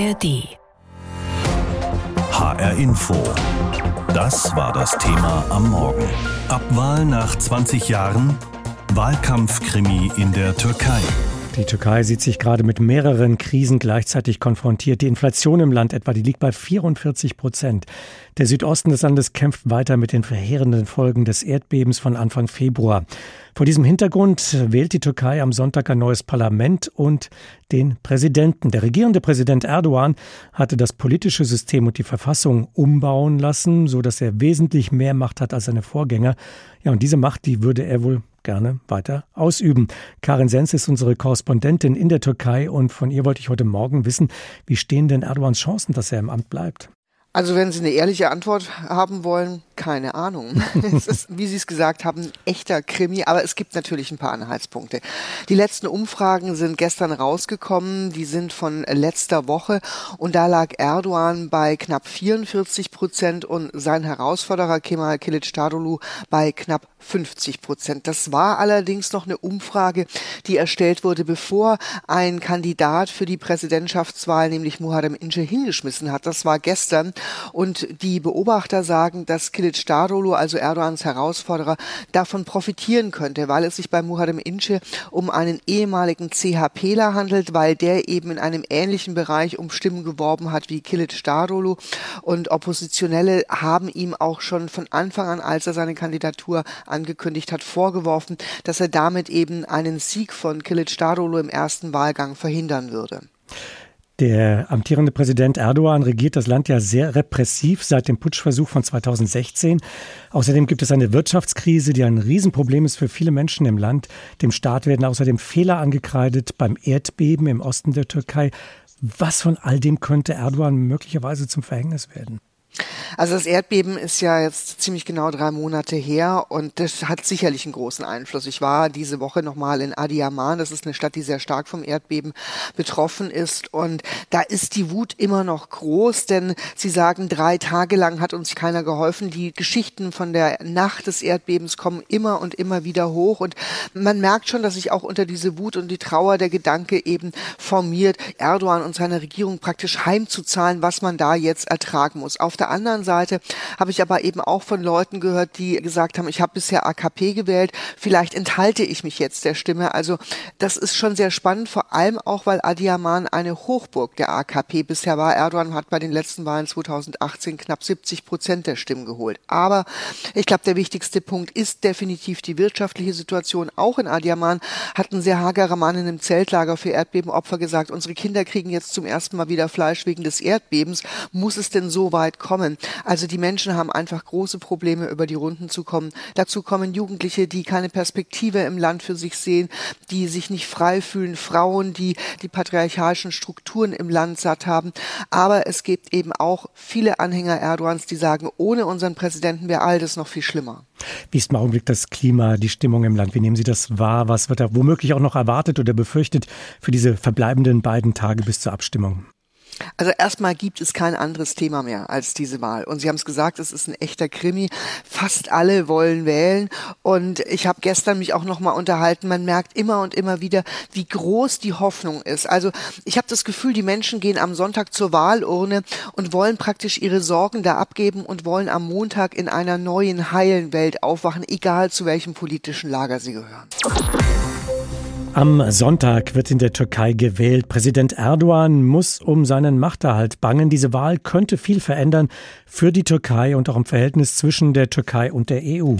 ARD. HR Info. Das war das Thema am Morgen. Abwahl nach 20 Jahren. Wahlkampfkrimi in der Türkei. Die Türkei sieht sich gerade mit mehreren Krisen gleichzeitig konfrontiert. Die Inflation im Land etwa, die liegt bei 44 Prozent. Der Südosten des Landes kämpft weiter mit den verheerenden Folgen des Erdbebens von Anfang Februar. Vor diesem Hintergrund wählt die Türkei am Sonntag ein neues Parlament und den Präsidenten. Der regierende Präsident Erdogan hatte das politische System und die Verfassung umbauen lassen, so dass er wesentlich mehr Macht hat als seine Vorgänger. Ja, und diese Macht, die würde er wohl gerne weiter ausüben. Karin Sens ist unsere Korrespondentin in der Türkei und von ihr wollte ich heute Morgen wissen, wie stehen denn Erdogans Chancen, dass er im Amt bleibt? Also wenn Sie eine ehrliche Antwort haben wollen, keine Ahnung. es ist, wie Sie es gesagt haben, echter Krimi, aber es gibt natürlich ein paar Anhaltspunkte. Die letzten Umfragen sind gestern rausgekommen, die sind von letzter Woche und da lag Erdogan bei knapp 44 Prozent und sein Herausforderer Kemal Kılıçdaroğlu bei knapp 50 Prozent. Das war allerdings noch eine Umfrage, die erstellt wurde, bevor ein Kandidat für die Präsidentschaftswahl, nämlich Muharrem Ince, hingeschmissen hat. Das war gestern. Und die Beobachter sagen, dass Kılıçdaroğlu, also Erdogans Herausforderer, davon profitieren könnte, weil es sich bei Muharrem Ince um einen ehemaligen CHPler handelt, weil der eben in einem ähnlichen Bereich um Stimmen geworben hat wie Kılıçdaroğlu. Und Oppositionelle haben ihm auch schon von Anfang an, als er seine Kandidatur angekündigt hat, vorgeworfen, dass er damit eben einen Sieg von Kılıçdaroğlu im ersten Wahlgang verhindern würde. Der amtierende Präsident Erdogan regiert das Land ja sehr repressiv seit dem Putschversuch von 2016. Außerdem gibt es eine Wirtschaftskrise, die ein Riesenproblem ist für viele Menschen im Land. Dem Staat werden außerdem Fehler angekreidet beim Erdbeben im Osten der Türkei. Was von all dem könnte Erdogan möglicherweise zum Verhängnis werden? Also das Erdbeben ist ja jetzt ziemlich genau drei Monate her und das hat sicherlich einen großen Einfluss. Ich war diese Woche nochmal in Adiyaman, das ist eine Stadt, die sehr stark vom Erdbeben betroffen ist und da ist die Wut immer noch groß, denn sie sagen, drei Tage lang hat uns keiner geholfen. Die Geschichten von der Nacht des Erdbebens kommen immer und immer wieder hoch und man merkt schon, dass sich auch unter diese Wut und die Trauer der Gedanke eben formiert, Erdogan und seine Regierung praktisch heimzuzahlen, was man da jetzt ertragen muss. Auf der anderen Seite habe ich aber eben auch von Leuten gehört, die gesagt haben, ich habe bisher AKP gewählt, vielleicht enthalte ich mich jetzt der Stimme. Also das ist schon sehr spannend, vor allem auch, weil Adiyaman eine Hochburg der AKP bisher war. Erdogan hat bei den letzten Wahlen 2018 knapp 70 Prozent der Stimmen geholt. Aber ich glaube, der wichtigste Punkt ist definitiv die wirtschaftliche Situation. Auch in Adiyaman hat ein sehr hagerer Mann in einem Zeltlager für Erdbebenopfer gesagt, unsere Kinder kriegen jetzt zum ersten Mal wieder Fleisch wegen des Erdbebens. Muss es denn so weit kommen? Kommen. Also die Menschen haben einfach große Probleme, über die Runden zu kommen. Dazu kommen Jugendliche, die keine Perspektive im Land für sich sehen, die sich nicht frei fühlen, Frauen, die die patriarchalischen Strukturen im Land satt haben. Aber es gibt eben auch viele Anhänger Erdogans, die sagen, ohne unseren Präsidenten wäre all das noch viel schlimmer. Wie ist im Augenblick das Klima, die Stimmung im Land? Wie nehmen Sie das wahr? Was wird da womöglich auch noch erwartet oder befürchtet für diese verbleibenden beiden Tage bis zur Abstimmung? Also erstmal gibt es kein anderes Thema mehr als diese Wahl. Und Sie haben es gesagt, es ist ein echter Krimi. Fast alle wollen wählen. Und ich habe gestern mich auch noch mal unterhalten. Man merkt immer und immer wieder, wie groß die Hoffnung ist. Also ich habe das Gefühl, die Menschen gehen am Sonntag zur Wahlurne und wollen praktisch ihre Sorgen da abgeben und wollen am Montag in einer neuen, heilen Welt aufwachen, egal zu welchem politischen Lager sie gehören. Am Sonntag wird in der Türkei gewählt. Präsident Erdogan muss um seinen Machterhalt bangen. Diese Wahl könnte viel verändern für die Türkei und auch im Verhältnis zwischen der Türkei und der EU.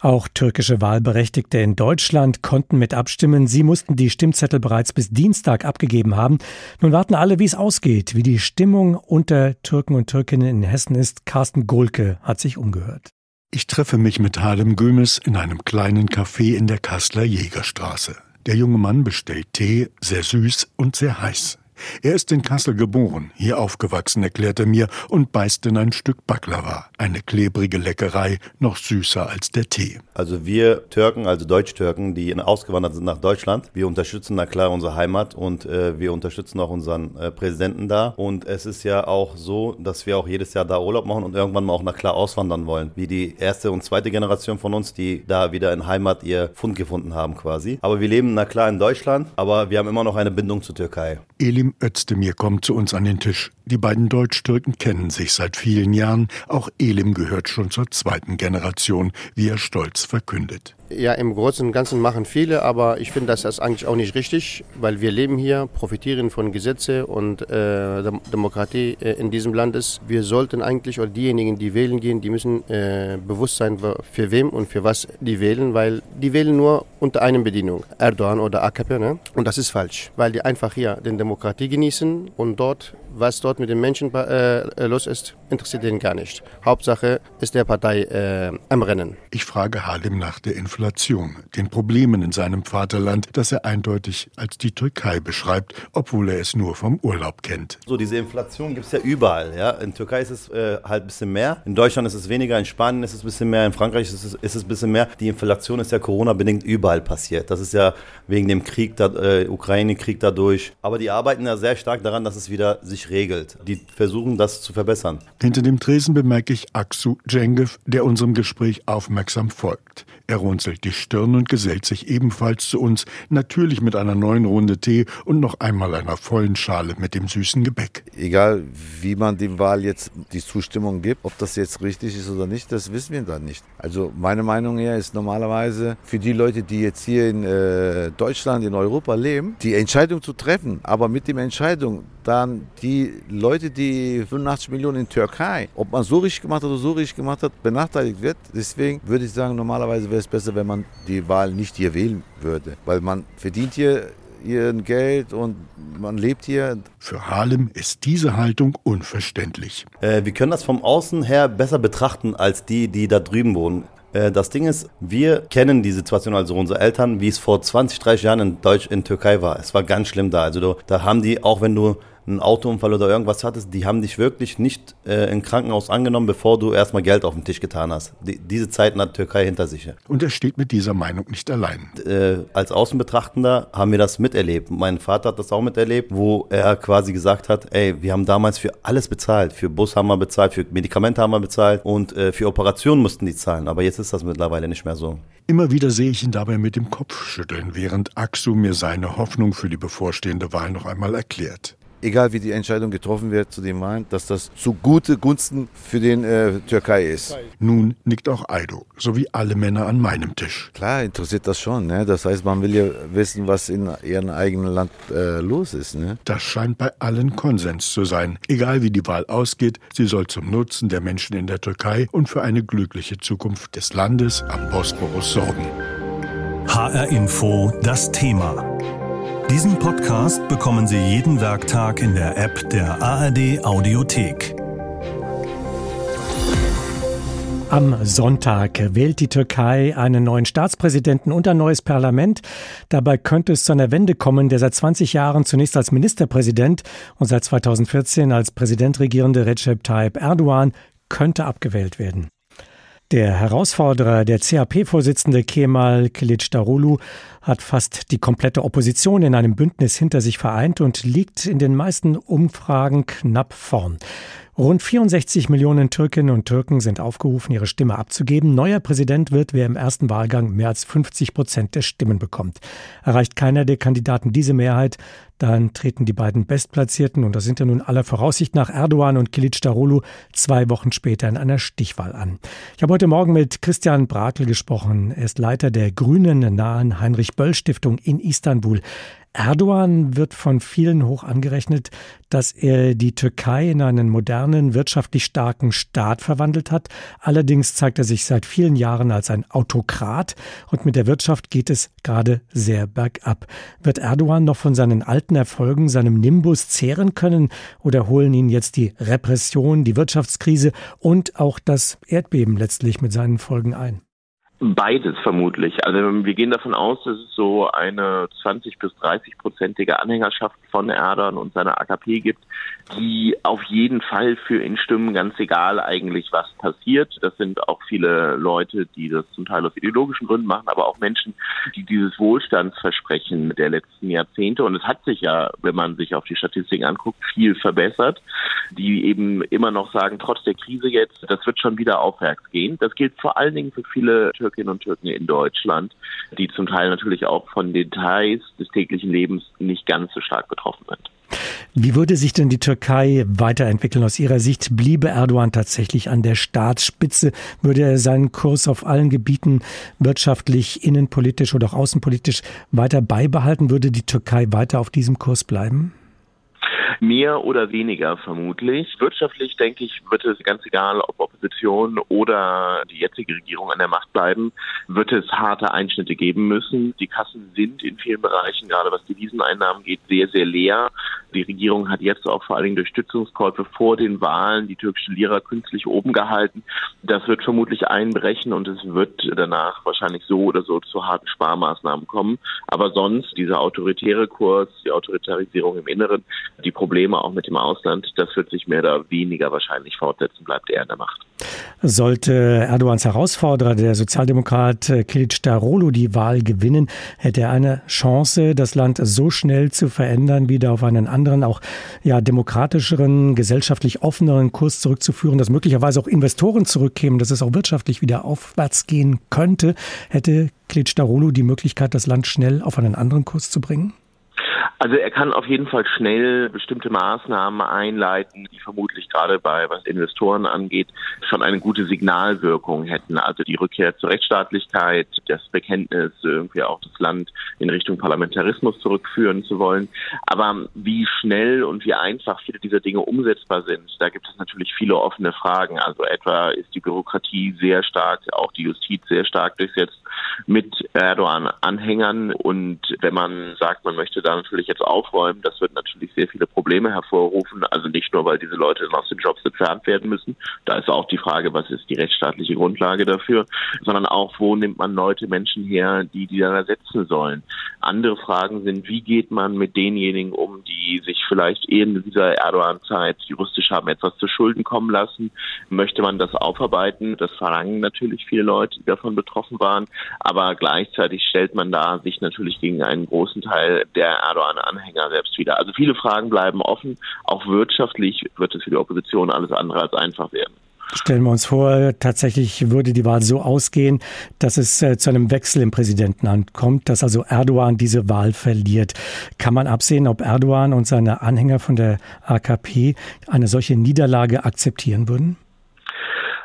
Auch türkische Wahlberechtigte in Deutschland konnten mit abstimmen. Sie mussten die Stimmzettel bereits bis Dienstag abgegeben haben. Nun warten alle, wie es ausgeht. Wie die Stimmung unter Türken und Türkinnen in Hessen ist, Carsten Gohlke hat sich umgehört. Ich treffe mich mit Harlem Gömes in einem kleinen Café in der Kasseler Jägerstraße. Der junge Mann bestellt Tee, sehr süß und sehr heiß. Er ist in Kassel geboren, hier aufgewachsen, erklärt er mir und beißt in ein Stück Baklava, eine klebrige Leckerei, noch süßer als der Tee. Also wir Türken, also Deutsch-Türken, die ausgewandert sind nach Deutschland, wir unterstützen na klar unsere Heimat und äh, wir unterstützen auch unseren äh, Präsidenten da. Und es ist ja auch so, dass wir auch jedes Jahr da Urlaub machen und irgendwann mal auch na klar auswandern wollen, wie die erste und zweite Generation von uns, die da wieder in Heimat ihr Fund gefunden haben quasi. Aber wir leben na klar in Deutschland, aber wir haben immer noch eine Bindung zur Türkei. Elim Özdemir kommt zu uns an den Tisch. Die beiden Deutsch-Türken kennen sich seit vielen Jahren. Auch Elim gehört schon zur zweiten Generation, wie er stolz verkündet. Ja, im Großen und Ganzen machen viele, aber ich finde das ist eigentlich auch nicht richtig, weil wir leben hier, profitieren von Gesetze und äh, Demokratie äh, in diesem Land ist. Wir sollten eigentlich, oder diejenigen, die wählen gehen, die müssen äh, bewusst sein, für wem und für was die wählen, weil die wählen nur unter einer Bedienung, Erdogan oder AKP. Ne? Und das ist falsch, weil die einfach hier den Demokratie genießen und dort was dort mit den Menschen äh, los ist, interessiert ihn gar nicht. Hauptsache ist der Partei äh, am Rennen. Ich frage Halim nach der Inflation, den Problemen in seinem Vaterland, das er eindeutig als die Türkei beschreibt, obwohl er es nur vom Urlaub kennt. So diese Inflation gibt es ja überall. Ja? In Türkei ist es äh, halt ein bisschen mehr, in Deutschland ist es weniger, in Spanien ist es ein bisschen mehr, in Frankreich ist es, ist es ein bisschen mehr. Die Inflation ist ja Corona-bedingt überall passiert. Das ist ja wegen dem Krieg, äh, Ukraine-Krieg dadurch. Aber die arbeiten ja sehr stark daran, dass es wieder sich regelt. Die versuchen das zu verbessern. Hinter dem Tresen bemerke ich Aksu Cengiv, der unserem Gespräch aufmerksam folgt. Er runzelt die Stirn und gesellt sich ebenfalls zu uns, natürlich mit einer neuen Runde Tee und noch einmal einer vollen Schale mit dem süßen Gebäck. Egal, wie man dem Wahl jetzt die Zustimmung gibt, ob das jetzt richtig ist oder nicht, das wissen wir dann nicht. Also meine Meinung her ist normalerweise für die Leute, die jetzt hier in äh, Deutschland, in Europa leben, die Entscheidung zu treffen, aber mit der Entscheidung dann die Leute, die 85 Millionen in Türkei, ob man so richtig gemacht hat oder so richtig gemacht hat, benachteiligt wird. Deswegen würde ich sagen, normalerweise wäre es besser, wenn man die Wahl nicht hier wählen würde, weil man verdient hier ihr Geld und man lebt hier. Für Harlem ist diese Haltung unverständlich. Äh, wir können das vom Außen her besser betrachten als die, die da drüben wohnen. Äh, das Ding ist, wir kennen die Situation, also unsere Eltern, wie es vor 20, 30 Jahren in Deutsch in Türkei war. Es war ganz schlimm da. Also da haben die, auch wenn du einen Autounfall oder irgendwas hattest, die haben dich wirklich nicht äh, im Krankenhaus angenommen, bevor du erstmal Geld auf den Tisch getan hast. Die, diese Zeiten hat Türkei hinter sich. Und er steht mit dieser Meinung nicht allein. Äh, als Außenbetrachtender haben wir das miterlebt. Mein Vater hat das auch miterlebt, wo er quasi gesagt hat, ey, wir haben damals für alles bezahlt. Für Bus haben wir bezahlt, für Medikamente haben wir bezahlt und äh, für Operationen mussten die zahlen. Aber jetzt ist das mittlerweile nicht mehr so. Immer wieder sehe ich ihn dabei mit dem Kopf schütteln, während Aksu mir seine Hoffnung für die bevorstehende Wahl noch einmal erklärt egal wie die Entscheidung getroffen wird zu dem Wahlen, dass das zu gute Gunsten für den äh, Türkei ist. Nun nickt auch Aido, so wie alle Männer an meinem Tisch. Klar, interessiert das schon. Ne? Das heißt, man will ja wissen, was in ihrem eigenen Land äh, los ist. Ne? Das scheint bei allen Konsens zu sein. Egal wie die Wahl ausgeht, sie soll zum Nutzen der Menschen in der Türkei und für eine glückliche Zukunft des Landes am Bosporus sorgen. HR Info das Thema. Diesen Podcast bekommen Sie jeden Werktag in der App der ARD Audiothek. Am Sonntag wählt die Türkei einen neuen Staatspräsidenten und ein neues Parlament. Dabei könnte es zu einer Wende kommen, der seit 20 Jahren zunächst als Ministerpräsident und seit 2014 als Präsident regierende Recep Tayyip Erdogan könnte abgewählt werden. Der Herausforderer, der CHP-Vorsitzende Kemal Kılıçdaroğlu, hat fast die komplette Opposition in einem Bündnis hinter sich vereint und liegt in den meisten Umfragen knapp vorn. Rund 64 Millionen Türkinnen und Türken sind aufgerufen, ihre Stimme abzugeben. Neuer Präsident wird, wer im ersten Wahlgang mehr als 50 Prozent der Stimmen bekommt. Erreicht keiner der Kandidaten diese Mehrheit, dann treten die beiden Bestplatzierten, und das sind ja nun aller Voraussicht nach Erdogan und Kilic Darulu, zwei Wochen später in einer Stichwahl an. Ich habe heute Morgen mit Christian Brakel gesprochen. Er ist Leiter der Grünen nahen Heinrich-Böll-Stiftung in Istanbul. Erdogan wird von vielen hoch angerechnet, dass er die Türkei in einen modernen, wirtschaftlich starken Staat verwandelt hat. Allerdings zeigt er sich seit vielen Jahren als ein Autokrat und mit der Wirtschaft geht es gerade sehr bergab. Wird Erdogan noch von seinen alten Erfolgen, seinem Nimbus zehren können oder holen ihn jetzt die Repression, die Wirtschaftskrise und auch das Erdbeben letztlich mit seinen Folgen ein? Beides vermutlich. Also wir gehen davon aus, dass es so eine 20 bis 30 prozentige Anhängerschaft von Erdogan und seiner AKP gibt, die auf jeden Fall für ihn stimmen, ganz egal eigentlich, was passiert. Das sind auch viele Leute, die das zum Teil aus ideologischen Gründen machen, aber auch Menschen, die dieses Wohlstandsversprechen der letzten Jahrzehnte, und es hat sich ja, wenn man sich auf die Statistiken anguckt, viel verbessert, die eben immer noch sagen, trotz der Krise jetzt, das wird schon wieder aufwärts gehen. Das gilt vor allen Dingen für viele Türkinnen und Türken in Deutschland, die zum Teil natürlich auch von Details des täglichen Lebens nicht ganz so stark betroffen sind. Wie würde sich denn die Türkei weiterentwickeln aus Ihrer Sicht? Bliebe Erdogan tatsächlich an der Staatsspitze? Würde er seinen Kurs auf allen Gebieten wirtschaftlich, innenpolitisch oder auch außenpolitisch weiter beibehalten? Würde die Türkei weiter auf diesem Kurs bleiben? Mehr oder weniger vermutlich. Wirtschaftlich denke ich, wird es ganz egal, ob Opposition oder die jetzige Regierung an der Macht bleiben, wird es harte Einschnitte geben müssen. Die Kassen sind in vielen Bereichen, gerade was die Wieseneinnahmen geht, sehr, sehr leer. Die Regierung hat jetzt auch vor allen Dingen durch Stützungskäufe vor den Wahlen die türkische Lira künstlich oben gehalten. Das wird vermutlich einbrechen und es wird danach wahrscheinlich so oder so zu harten Sparmaßnahmen kommen. Aber sonst dieser autoritäre Kurs, die Autoritarisierung im Inneren, die Probleme auch mit dem Ausland, das wird sich mehr oder weniger wahrscheinlich fortsetzen, bleibt er in der Macht. Sollte Erdogans Herausforderer, der Sozialdemokrat Kilic Darolo, die Wahl gewinnen, hätte er eine Chance, das Land so schnell zu verändern, wieder auf einen anderen, auch ja, demokratischeren, gesellschaftlich offeneren Kurs zurückzuführen, dass möglicherweise auch Investoren zurückkämen, dass es auch wirtschaftlich wieder aufwärts gehen könnte, hätte Kilic Darolo die Möglichkeit, das Land schnell auf einen anderen Kurs zu bringen? Also er kann auf jeden Fall schnell bestimmte Maßnahmen einleiten, die vermutlich gerade bei was Investoren angeht, schon eine gute Signalwirkung hätten. Also die Rückkehr zur Rechtsstaatlichkeit, das Bekenntnis, irgendwie auch das Land in Richtung Parlamentarismus zurückführen zu wollen. Aber wie schnell und wie einfach viele dieser Dinge umsetzbar sind, da gibt es natürlich viele offene Fragen. Also etwa ist die Bürokratie sehr stark, auch die Justiz sehr stark durchsetzt mit Erdogan-Anhängern. Und wenn man sagt, man möchte da natürlich jetzt aufräumen, das wird natürlich sehr viele Probleme hervorrufen. Also nicht nur, weil diese Leute dann aus den Jobs entfernt werden müssen. Da ist auch die Frage, was ist die rechtsstaatliche Grundlage dafür, sondern auch, wo nimmt man Leute, Menschen her, die die dann ersetzen sollen. Andere Fragen sind, wie geht man mit denjenigen um, die sich vielleicht in dieser Erdogan-Zeit juristisch haben etwas zu Schulden kommen lassen? Möchte man das aufarbeiten? Das verlangen natürlich viele Leute, die davon betroffen waren. Aber gleichzeitig stellt man da sich natürlich gegen einen großen Teil der Erdogan-Anhänger selbst wieder. Also viele Fragen bleiben offen. Auch wirtschaftlich wird es für die Opposition alles andere als einfach werden. Stellen wir uns vor, tatsächlich würde die Wahl so ausgehen, dass es äh, zu einem Wechsel im Präsidentenamt kommt, dass also Erdogan diese Wahl verliert. Kann man absehen, ob Erdogan und seine Anhänger von der AKP eine solche Niederlage akzeptieren würden?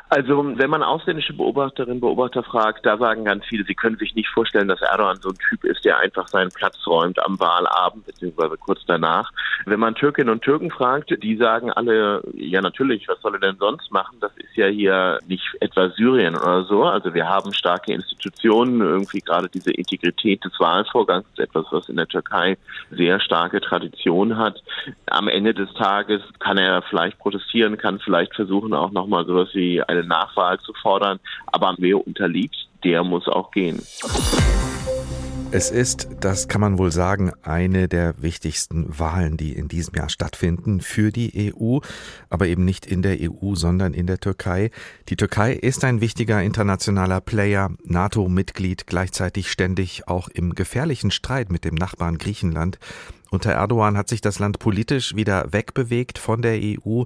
Also wenn man ausländische Beobachterinnen Beobachter fragt, da sagen ganz viele, sie können sich nicht vorstellen, dass Erdogan so ein Typ ist, der einfach seinen Platz räumt am Wahlabend beziehungsweise kurz danach. Wenn man Türkinnen und Türken fragt, die sagen alle, ja natürlich, was soll er denn sonst machen? Das ist ja hier nicht etwa Syrien oder so. Also wir haben starke Institutionen, irgendwie gerade diese Integrität des Wahlvorgangs ist etwas, was in der Türkei sehr starke Tradition hat. Am Ende des Tages kann er vielleicht protestieren, kann vielleicht versuchen auch nochmal sowas wie eine Nachwahl zu fordern. Aber wer unterliegt, der muss auch gehen. Es ist, das kann man wohl sagen, eine der wichtigsten Wahlen, die in diesem Jahr stattfinden für die EU, aber eben nicht in der EU, sondern in der Türkei. Die Türkei ist ein wichtiger internationaler Player, NATO-Mitglied, gleichzeitig ständig auch im gefährlichen Streit mit dem Nachbarn Griechenland. Unter Erdogan hat sich das Land politisch wieder wegbewegt von der EU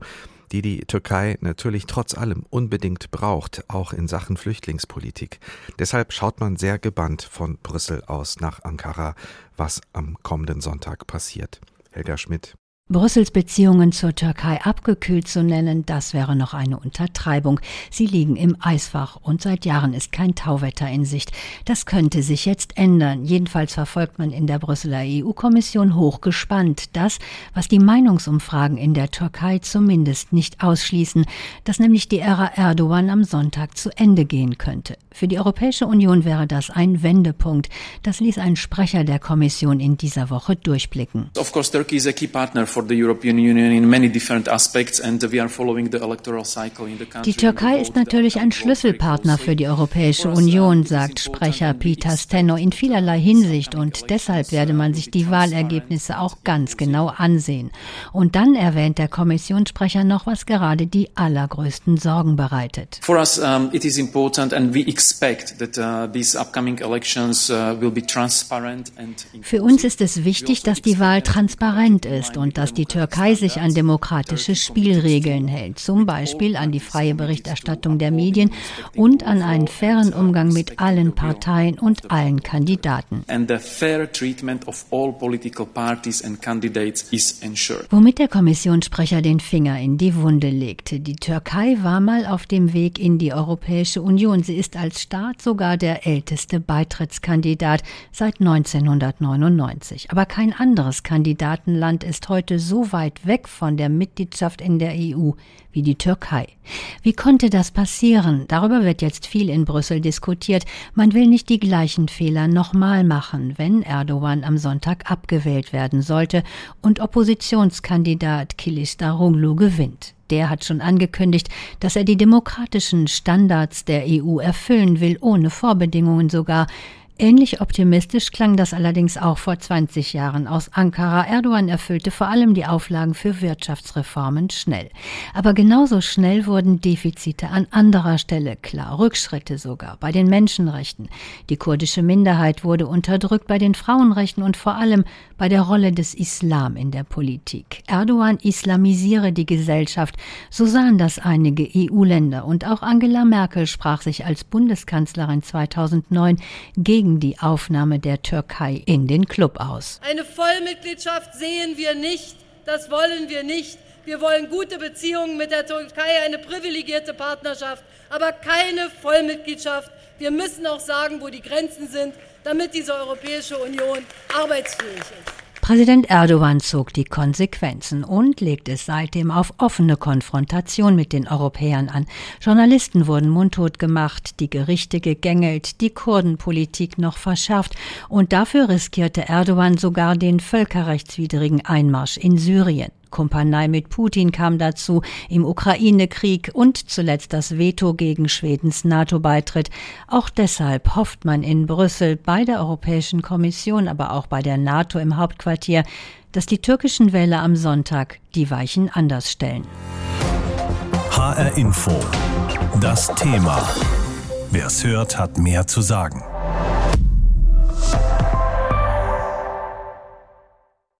die die Türkei natürlich trotz allem unbedingt braucht, auch in Sachen Flüchtlingspolitik. Deshalb schaut man sehr gebannt von Brüssel aus nach Ankara, was am kommenden Sonntag passiert. Helga Schmidt. Brüssels Beziehungen zur Türkei abgekühlt zu nennen, das wäre noch eine Untertreibung. Sie liegen im Eisfach und seit Jahren ist kein Tauwetter in Sicht. Das könnte sich jetzt ändern. Jedenfalls verfolgt man in der Brüsseler EU-Kommission hochgespannt das, was die Meinungsumfragen in der Türkei zumindest nicht ausschließen, dass nämlich die Ära Erdogan am Sonntag zu Ende gehen könnte. Für die Europäische Union wäre das ein Wendepunkt. Das ließ ein Sprecher der Kommission in dieser Woche durchblicken. Die Türkei ist natürlich ein Schlüsselpartner für die Europäische Union, sagt Sprecher Peter Steno in vielerlei Hinsicht und deshalb werde man sich die Wahlergebnisse auch ganz genau ansehen. Und dann erwähnt der Kommissionssprecher noch, was gerade die allergrößten Sorgen bereitet. For us, um, it is important and we Für uns ist es wichtig, dass die Wahl transparent ist und dass die Türkei sich an demokratische Spielregeln hält, zum Beispiel an die freie Berichterstattung der Medien und an einen fairen Umgang mit allen Parteien und allen Kandidaten. Womit der Kommissionssprecher den Finger in die Wunde legte. Die Türkei war mal auf dem Weg in die Europäische Union. Sie ist als Staat sogar der älteste Beitrittskandidat seit 1999. Aber kein anderes Kandidatenland ist heute so weit weg von der Mitgliedschaft in der EU wie die Türkei. Wie konnte das passieren? Darüber wird jetzt viel in Brüssel diskutiert. Man will nicht die gleichen Fehler nochmal machen, wenn Erdogan am Sonntag abgewählt werden sollte und Oppositionskandidat Kilisdaroglu gewinnt. Der hat schon angekündigt, dass er die demokratischen Standards der EU erfüllen will, ohne Vorbedingungen sogar. Ähnlich optimistisch klang das allerdings auch vor 20 Jahren aus Ankara. Erdogan erfüllte vor allem die Auflagen für Wirtschaftsreformen schnell. Aber genauso schnell wurden Defizite an anderer Stelle klar, Rückschritte sogar bei den Menschenrechten. Die kurdische Minderheit wurde unterdrückt bei den Frauenrechten und vor allem bei der Rolle des Islam in der Politik. Erdogan islamisiere die Gesellschaft, so sahen das einige EU-Länder und auch Angela Merkel sprach sich als Bundeskanzlerin 2009 gegen gegen die Aufnahme der Türkei in den Club aus. Eine Vollmitgliedschaft sehen wir nicht, das wollen wir nicht. Wir wollen gute Beziehungen mit der Türkei, eine privilegierte Partnerschaft, aber keine Vollmitgliedschaft. Wir müssen auch sagen, wo die Grenzen sind, damit diese Europäische Union arbeitsfähig ist. Präsident Erdogan zog die Konsequenzen und legte es seitdem auf offene Konfrontation mit den Europäern an. Journalisten wurden mundtot gemacht, die Gerichte gegängelt, die Kurdenpolitik noch verschärft und dafür riskierte Erdogan sogar den völkerrechtswidrigen Einmarsch in Syrien. Kumpanei mit Putin kam dazu, im Ukraine-Krieg und zuletzt das Veto gegen Schwedens NATO-Beitritt. Auch deshalb hofft man in Brüssel bei der Europäischen Kommission, aber auch bei der NATO im Hauptquartier, dass die türkischen Wähler am Sonntag die Weichen anders stellen. HR Info. Das Thema. Wer es hört, hat mehr zu sagen.